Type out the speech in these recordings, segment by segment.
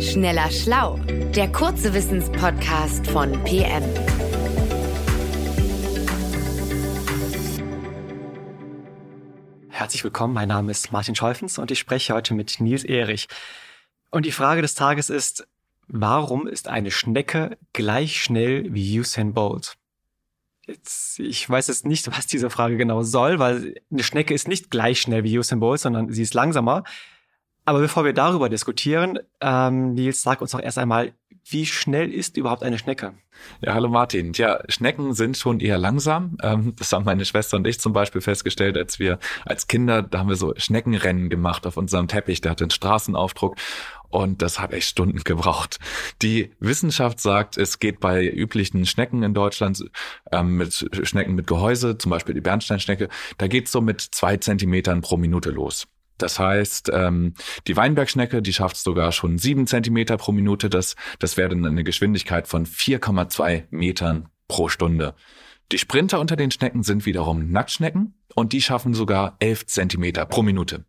Schneller Schlau, der kurze Wissenspodcast von PM. Herzlich willkommen, mein Name ist Martin Scholfens und ich spreche heute mit Nils Erich. Und die Frage des Tages ist, warum ist eine Schnecke gleich schnell wie Usain Bolt? Jetzt, ich weiß jetzt nicht, was diese Frage genau soll, weil eine Schnecke ist nicht gleich schnell wie Usain Bolt, sondern sie ist langsamer. Aber bevor wir darüber diskutieren, ähm, Nils, sag uns doch erst einmal, wie schnell ist überhaupt eine Schnecke? Ja, hallo Martin. Ja, Schnecken sind schon eher langsam. Ähm, das haben meine Schwester und ich zum Beispiel festgestellt, als wir als Kinder, da haben wir so Schneckenrennen gemacht auf unserem Teppich. Der hat den Straßenaufdruck und das hat echt Stunden gebraucht. Die Wissenschaft sagt, es geht bei üblichen Schnecken in Deutschland ähm, mit Schnecken mit Gehäuse, zum Beispiel die Bernsteinschnecke, da geht's so mit zwei Zentimetern pro Minute los. Das heißt, ähm, die Weinbergschnecke, die schafft sogar schon sieben Zentimeter pro Minute. Das, das wäre dann eine Geschwindigkeit von 4,2 Metern pro Stunde. Die Sprinter unter den Schnecken sind wiederum Nacktschnecken und die schaffen sogar 11 Zentimeter pro Minute.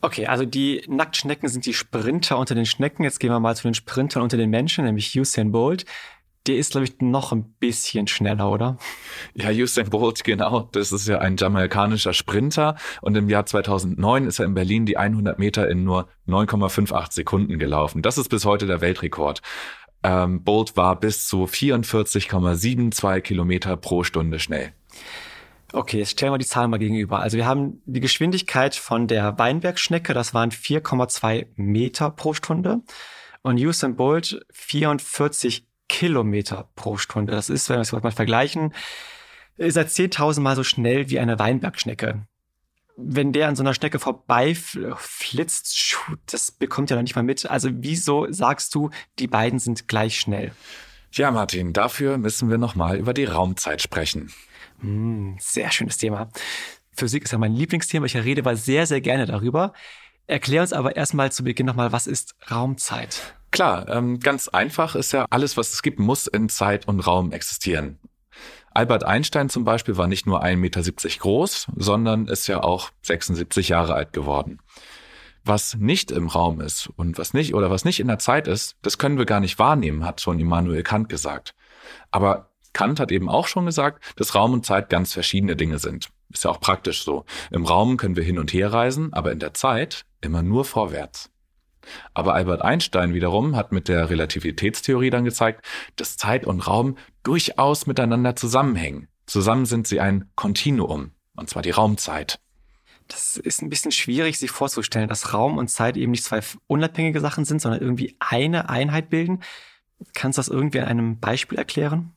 Okay, also die Nacktschnecken sind die Sprinter unter den Schnecken. Jetzt gehen wir mal zu den Sprintern unter den Menschen, nämlich Usain Bolt der ist, glaube ich, noch ein bisschen schneller, oder? Ja, Usain Bolt, genau. Das ist ja ein jamaikanischer Sprinter. Und im Jahr 2009 ist er in Berlin die 100 Meter in nur 9,58 Sekunden gelaufen. Das ist bis heute der Weltrekord. Ähm, Bolt war bis zu 44,72 Kilometer pro Stunde schnell. Okay, jetzt stellen wir die Zahlen mal gegenüber. Also wir haben die Geschwindigkeit von der Weinbergschnecke, das waren 4,2 Meter pro Stunde. Und Usain Bolt 44 Kilometer pro Stunde. Das ist, wenn wir es mal vergleichen, ist er 10.000 Mal so schnell wie eine Weinbergschnecke. Wenn der an so einer Schnecke vorbei flitzt, das bekommt er noch nicht mal mit. Also wieso sagst du, die beiden sind gleich schnell? Ja, Martin, dafür müssen wir nochmal über die Raumzeit sprechen. Hm, sehr schönes Thema. Physik ist ja mein Lieblingsthema. Ich rede aber sehr, sehr gerne darüber. Erklär uns aber erstmal zu Beginn nochmal, was ist Raumzeit? Klar, ähm, ganz einfach ist ja, alles, was es gibt, muss in Zeit und Raum existieren. Albert Einstein zum Beispiel war nicht nur 1,70 Meter groß, sondern ist ja auch 76 Jahre alt geworden. Was nicht im Raum ist und was nicht oder was nicht in der Zeit ist, das können wir gar nicht wahrnehmen, hat schon Immanuel Kant gesagt. Aber Kant hat eben auch schon gesagt, dass Raum und Zeit ganz verschiedene Dinge sind. Ist ja auch praktisch so. Im Raum können wir hin und her reisen, aber in der Zeit immer nur vorwärts. Aber Albert Einstein wiederum hat mit der Relativitätstheorie dann gezeigt, dass Zeit und Raum durchaus miteinander zusammenhängen. Zusammen sind sie ein Kontinuum, und zwar die Raumzeit. Das ist ein bisschen schwierig, sich vorzustellen, dass Raum und Zeit eben nicht zwei unabhängige Sachen sind, sondern irgendwie eine Einheit bilden. Kannst du das irgendwie an einem Beispiel erklären?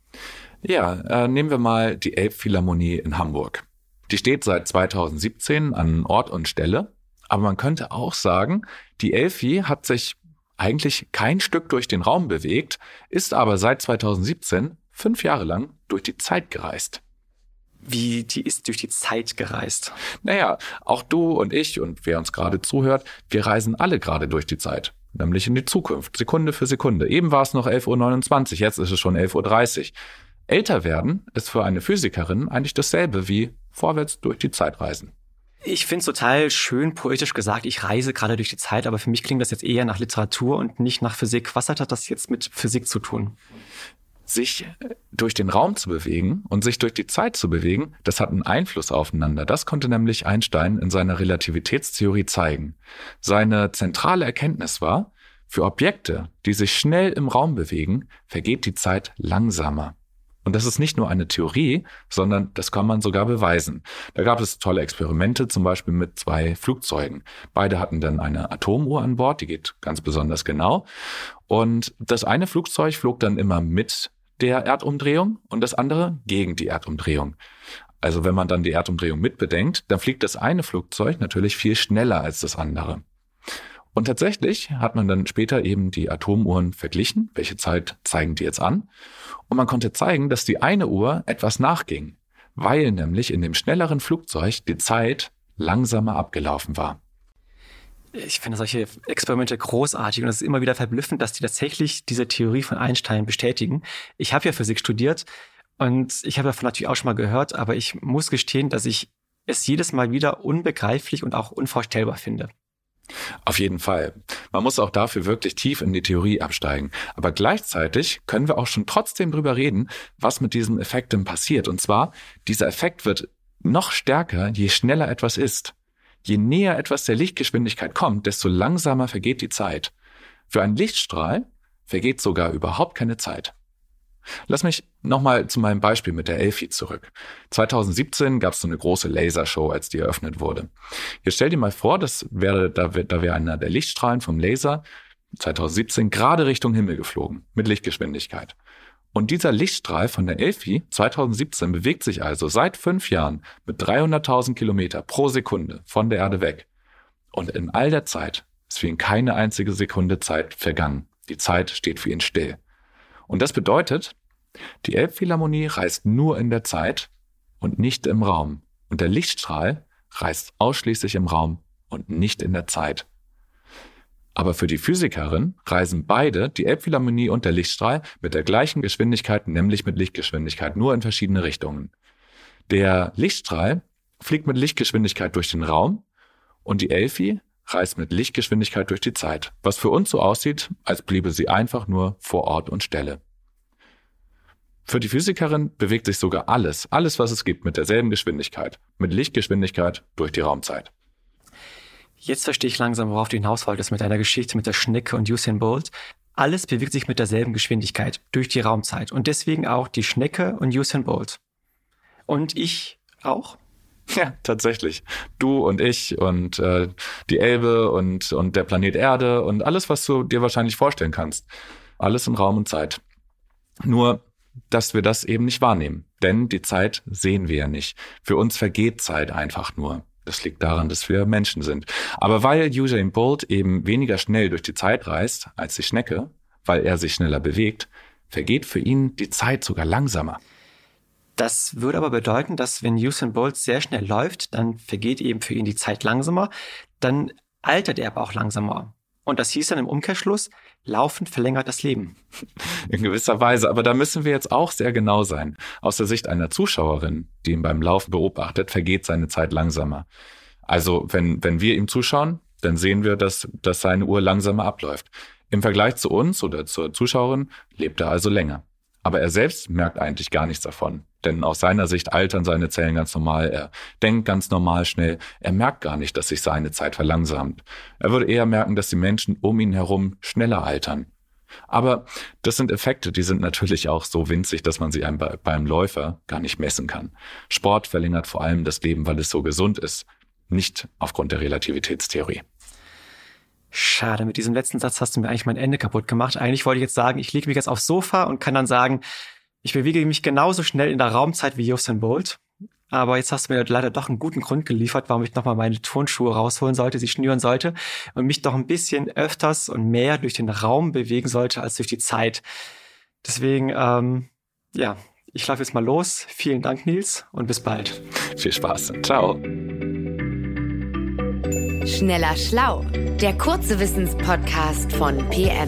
Ja, äh, nehmen wir mal die Elbphilharmonie in Hamburg. Die steht seit 2017 an Ort und Stelle aber man könnte auch sagen, die Elfi hat sich eigentlich kein Stück durch den Raum bewegt, ist aber seit 2017 fünf Jahre lang durch die Zeit gereist. Wie, die ist durch die Zeit gereist? Naja, auch du und ich und wer uns gerade zuhört, wir reisen alle gerade durch die Zeit. Nämlich in die Zukunft, Sekunde für Sekunde. Eben war es noch 11.29 Uhr, jetzt ist es schon 11.30 Uhr. Älter werden ist für eine Physikerin eigentlich dasselbe wie vorwärts durch die Zeit reisen. Ich finde es total schön poetisch gesagt, ich reise gerade durch die Zeit, aber für mich klingt das jetzt eher nach Literatur und nicht nach Physik. Was hat das jetzt mit Physik zu tun? Sich äh, durch den Raum zu bewegen und sich durch die Zeit zu bewegen, das hat einen Einfluss aufeinander. Das konnte nämlich Einstein in seiner Relativitätstheorie zeigen. Seine zentrale Erkenntnis war, für Objekte, die sich schnell im Raum bewegen, vergeht die Zeit langsamer. Und das ist nicht nur eine Theorie, sondern das kann man sogar beweisen. Da gab es tolle Experimente, zum Beispiel mit zwei Flugzeugen. Beide hatten dann eine Atomuhr an Bord, die geht ganz besonders genau. Und das eine Flugzeug flog dann immer mit der Erdumdrehung und das andere gegen die Erdumdrehung. Also wenn man dann die Erdumdrehung mitbedenkt, dann fliegt das eine Flugzeug natürlich viel schneller als das andere. Und tatsächlich hat man dann später eben die Atomuhren verglichen, welche Zeit zeigen die jetzt an. Und man konnte zeigen, dass die eine Uhr etwas nachging, weil nämlich in dem schnelleren Flugzeug die Zeit langsamer abgelaufen war. Ich finde solche Experimente großartig und es ist immer wieder verblüffend, dass die tatsächlich diese Theorie von Einstein bestätigen. Ich habe ja Physik studiert und ich habe davon natürlich auch schon mal gehört, aber ich muss gestehen, dass ich es jedes Mal wieder unbegreiflich und auch unvorstellbar finde. Auf jeden Fall. Man muss auch dafür wirklich tief in die Theorie absteigen. Aber gleichzeitig können wir auch schon trotzdem drüber reden, was mit diesem Effekt denn passiert. Und zwar, dieser Effekt wird noch stärker, je schneller etwas ist. Je näher etwas der Lichtgeschwindigkeit kommt, desto langsamer vergeht die Zeit. Für einen Lichtstrahl vergeht sogar überhaupt keine Zeit. Lass mich nochmal zu meinem Beispiel mit der Elfi zurück. 2017 gab es so eine große Lasershow, als die eröffnet wurde. Jetzt stell dir mal vor, das wäre, da wäre da wär einer der Lichtstrahlen vom Laser 2017 gerade Richtung Himmel geflogen, mit Lichtgeschwindigkeit. Und dieser Lichtstrahl von der Elfi 2017 bewegt sich also seit fünf Jahren mit 300.000 Kilometer pro Sekunde von der Erde weg. Und in all der Zeit ist für ihn keine einzige Sekunde Zeit vergangen. Die Zeit steht für ihn still. Und das bedeutet, die Elbphilharmonie reist nur in der Zeit und nicht im Raum. Und der Lichtstrahl reist ausschließlich im Raum und nicht in der Zeit. Aber für die Physikerin reisen beide, die Elbphilharmonie und der Lichtstrahl, mit der gleichen Geschwindigkeit, nämlich mit Lichtgeschwindigkeit, nur in verschiedene Richtungen. Der Lichtstrahl fliegt mit Lichtgeschwindigkeit durch den Raum und die Elfi reist mit Lichtgeschwindigkeit durch die Zeit, was für uns so aussieht, als bliebe sie einfach nur vor Ort und Stelle. Für die Physikerin bewegt sich sogar alles, alles was es gibt, mit derselben Geschwindigkeit, mit Lichtgeschwindigkeit durch die Raumzeit. Jetzt verstehe ich langsam, worauf du hinaus wolltest mit deiner Geschichte mit der Schnecke und Usain Bolt. Alles bewegt sich mit derselben Geschwindigkeit durch die Raumzeit und deswegen auch die Schnecke und Usain Bolt. Und ich auch? Ja, tatsächlich. Du und ich und äh, die Elbe und, und der Planet Erde und alles, was du dir wahrscheinlich vorstellen kannst. Alles in Raum und Zeit. Nur, dass wir das eben nicht wahrnehmen. Denn die Zeit sehen wir ja nicht. Für uns vergeht Zeit einfach nur. Das liegt daran, dass wir Menschen sind. Aber weil Usain Bolt eben weniger schnell durch die Zeit reist als die Schnecke, weil er sich schneller bewegt, vergeht für ihn die Zeit sogar langsamer. Das würde aber bedeuten, dass wenn Usain Bolt sehr schnell läuft, dann vergeht eben für ihn die Zeit langsamer, dann altert er aber auch langsamer. Und das hieß dann im Umkehrschluss, Laufen verlängert das Leben. In gewisser Weise, aber da müssen wir jetzt auch sehr genau sein. Aus der Sicht einer Zuschauerin, die ihn beim Laufen beobachtet, vergeht seine Zeit langsamer. Also wenn, wenn wir ihm zuschauen, dann sehen wir, dass, dass seine Uhr langsamer abläuft. Im Vergleich zu uns oder zur Zuschauerin lebt er also länger. Aber er selbst merkt eigentlich gar nichts davon. Denn aus seiner Sicht altern seine Zellen ganz normal, er denkt ganz normal schnell, er merkt gar nicht, dass sich seine Zeit verlangsamt. Er würde eher merken, dass die Menschen um ihn herum schneller altern. Aber das sind Effekte, die sind natürlich auch so winzig, dass man sie einem beim Läufer gar nicht messen kann. Sport verlängert vor allem das Leben, weil es so gesund ist, nicht aufgrund der Relativitätstheorie. Schade, mit diesem letzten Satz hast du mir eigentlich mein Ende kaputt gemacht. Eigentlich wollte ich jetzt sagen, ich lege mich jetzt aufs Sofa und kann dann sagen, ich bewege mich genauso schnell in der Raumzeit wie Usain Bolt. Aber jetzt hast du mir leider doch einen guten Grund geliefert, warum ich nochmal meine Turnschuhe rausholen sollte, sie schnüren sollte und mich doch ein bisschen öfters und mehr durch den Raum bewegen sollte als durch die Zeit. Deswegen, ähm, ja, ich laufe jetzt mal los. Vielen Dank, Nils, und bis bald. Viel Spaß. Ciao. Schneller Schlau, der kurze Wissenspodcast von PM.